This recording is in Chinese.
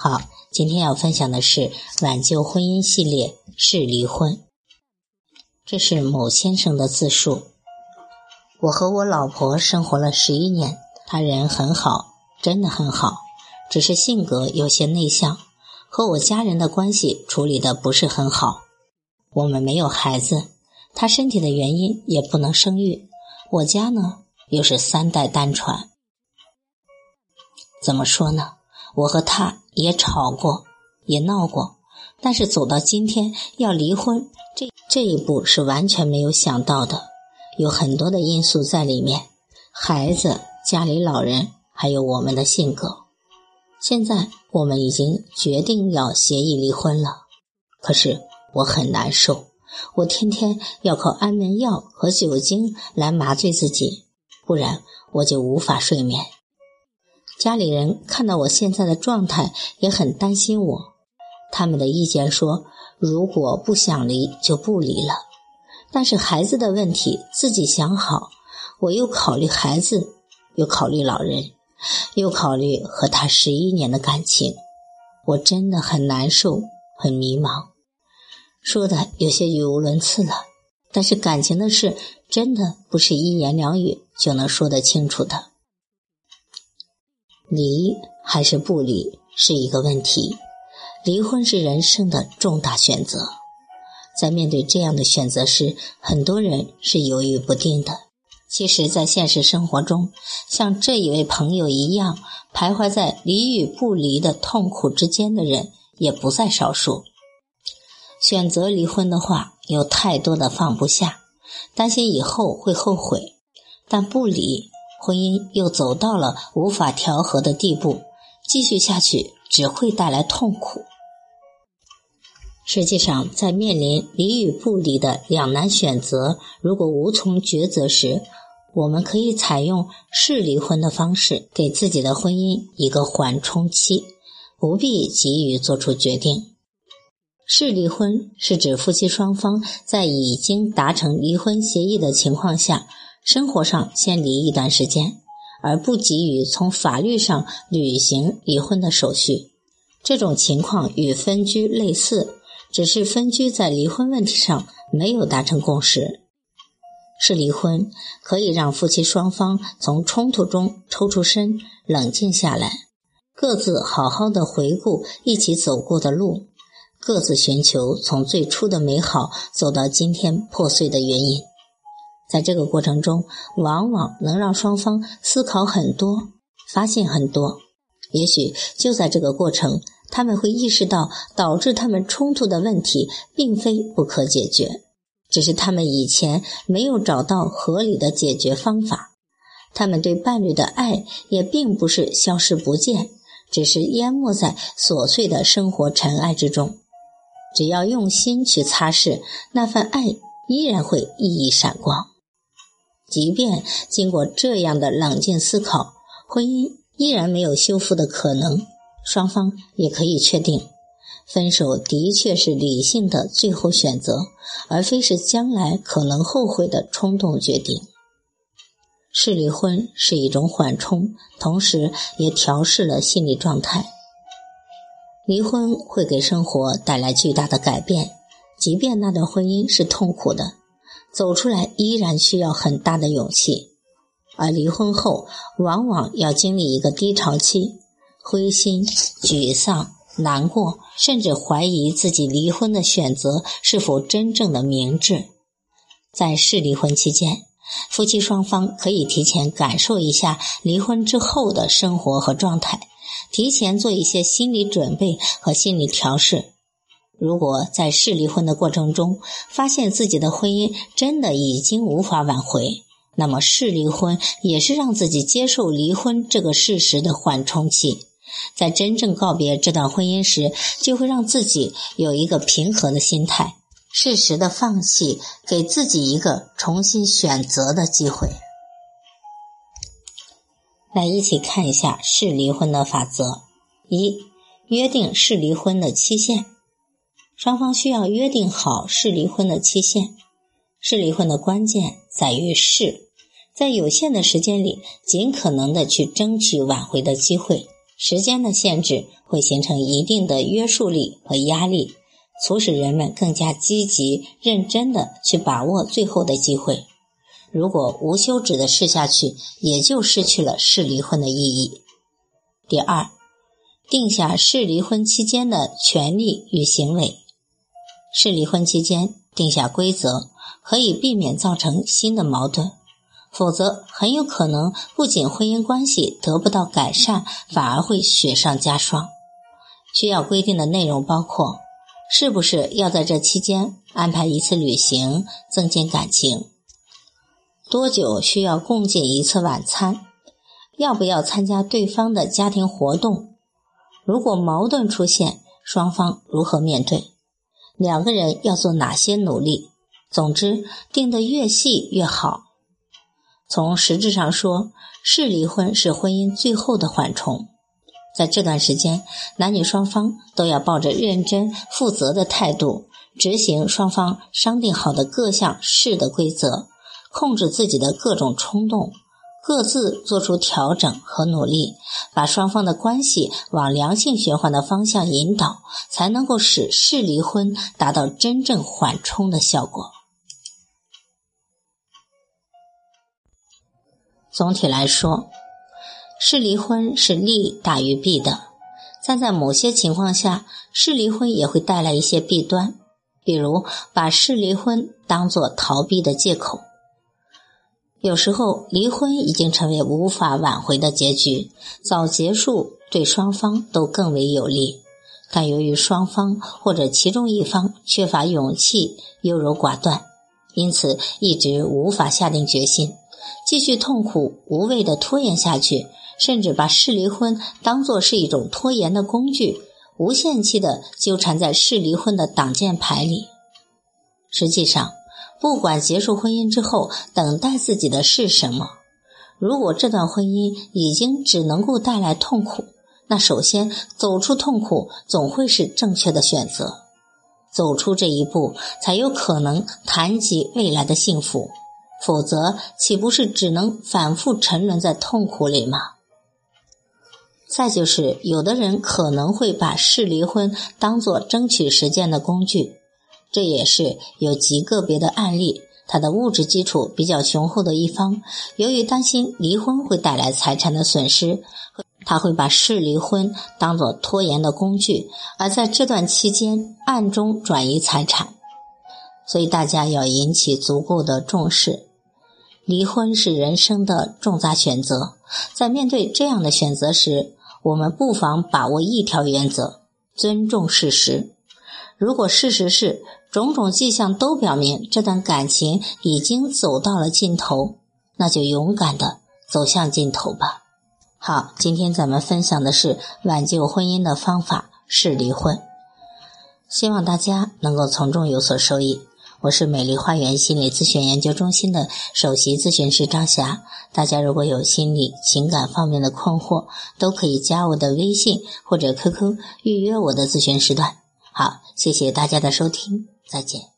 好。今天要分享的是挽救婚姻系列是离婚。这是某先生的自述。我和我老婆生活了十一年，她人很好，真的很好，只是性格有些内向，和我家人的关系处理的不是很好。我们没有孩子，她身体的原因也不能生育。我家呢又是三代单传，怎么说呢？我和他也吵过，也闹过，但是走到今天要离婚，这这一步是完全没有想到的，有很多的因素在里面，孩子、家里老人，还有我们的性格。现在我们已经决定要协议离婚了，可是我很难受，我天天要靠安眠药和酒精来麻醉自己，不然我就无法睡眠。家里人看到我现在的状态，也很担心我。他们的意见说，如果不想离，就不离了。但是孩子的问题自己想好，我又考虑孩子，又考虑老人，又考虑和他十一年的感情，我真的很难受，很迷茫。说的有些语无伦次了，但是感情的事，真的不是一言两语就能说得清楚的。离还是不离是一个问题，离婚是人生的重大选择。在面对这样的选择时，很多人是犹豫不定的。其实，在现实生活中，像这一位朋友一样徘徊在离与不离的痛苦之间的人也不在少数。选择离婚的话，有太多的放不下，担心以后会后悔，但不离。婚姻又走到了无法调和的地步，继续下去只会带来痛苦。实际上，在面临离与不离的两难选择，如果无从抉择时，我们可以采用试离婚的方式，给自己的婚姻一个缓冲期，不必急于做出决定。试离婚是指夫妻双方在已经达成离婚协议的情况下。生活上先离一段时间，而不急于从法律上履行离婚的手续。这种情况与分居类似，只是分居在离婚问题上没有达成共识。是离婚可以让夫妻双方从冲突中抽出身，冷静下来，各自好好的回顾一起走过的路，各自寻求从最初的美好走到今天破碎的原因。在这个过程中，往往能让双方思考很多，发现很多。也许就在这个过程，他们会意识到导致他们冲突的问题并非不可解决，只是他们以前没有找到合理的解决方法。他们对伴侣的爱也并不是消失不见，只是淹没在琐碎的生活尘埃之中。只要用心去擦拭，那份爱依然会熠熠闪光。即便经过这样的冷静思考，婚姻依然没有修复的可能，双方也可以确定，分手的确是理性的最后选择，而非是将来可能后悔的冲动决定。是离婚是一种缓冲，同时也调试了心理状态。离婚会给生活带来巨大的改变，即便那段婚姻是痛苦的。走出来依然需要很大的勇气，而离婚后往往要经历一个低潮期，灰心、沮丧、难过，甚至怀疑自己离婚的选择是否真正的明智。在试离婚期间，夫妻双方可以提前感受一下离婚之后的生活和状态，提前做一些心理准备和心理调试。如果在试离婚的过程中发现自己的婚姻真的已经无法挽回，那么试离婚也是让自己接受离婚这个事实的缓冲期，在真正告别这段婚姻时，就会让自己有一个平和的心态，适时的放弃，给自己一个重新选择的机会。来，一起看一下是离婚的法则：一、约定是离婚的期限，双方需要约定好是离婚的期限。是离婚的关键在于是，在有限的时间里，尽可能的去争取挽回的机会。时间的限制会形成一定的约束力和压力，促使人们更加积极认真的去把握最后的机会。如果无休止的试下去，也就失去了是离婚的意义。第二，定下是离婚期间的权利与行为。是离婚期间定下规则，可以避免造成新的矛盾。否则，很有可能不仅婚姻关系得不到改善，反而会雪上加霜。需要规定的内容包括：是不是要在这期间安排一次旅行，增进感情？多久需要共进一次晚餐？要不要参加对方的家庭活动？如果矛盾出现，双方如何面对？两个人要做哪些努力？总之，定得越细越好。从实质上说，是离婚是婚姻最后的缓冲。在这段时间，男女双方都要抱着认真负责的态度，执行双方商定好的各项事的规则，控制自己的各种冲动，各自做出调整和努力，把双方的关系往良性循环的方向引导，才能够使是离婚达到真正缓冲的效果。总体来说，是离婚是利大于弊的，但在某些情况下，是离婚也会带来一些弊端，比如把是离婚当做逃避的借口。有时候，离婚已经成为无法挽回的结局，早结束对双方都更为有利。但由于双方或者其中一方缺乏勇气、优柔寡断，因此一直无法下定决心。继续痛苦无谓的拖延下去，甚至把试离婚当作是一种拖延的工具，无限期的纠缠在试离婚的挡箭牌里。实际上，不管结束婚姻之后等待自己的是什么，如果这段婚姻已经只能够带来痛苦，那首先走出痛苦总会是正确的选择。走出这一步，才有可能谈及未来的幸福。否则，岂不是只能反复沉沦在痛苦里吗？再就是，有的人可能会把试离婚当做争取时间的工具，这也是有极个别的案例。他的物质基础比较雄厚的一方，由于担心离婚会带来财产的损失，他会把是离婚当做拖延的工具，而在这段期间暗中转移财产。所以，大家要引起足够的重视。离婚是人生的重大选择，在面对这样的选择时，我们不妨把握一条原则：尊重事实。如果事实是种种迹象都表明这段感情已经走到了尽头，那就勇敢的走向尽头吧。好，今天咱们分享的是挽救婚姻的方法是离婚，希望大家能够从中有所受益。我是美丽花园心理咨询研究中心的首席咨询师张霞。大家如果有心理情感方面的困惑，都可以加我的微信或者 QQ 预约我的咨询时段。好，谢谢大家的收听，再见。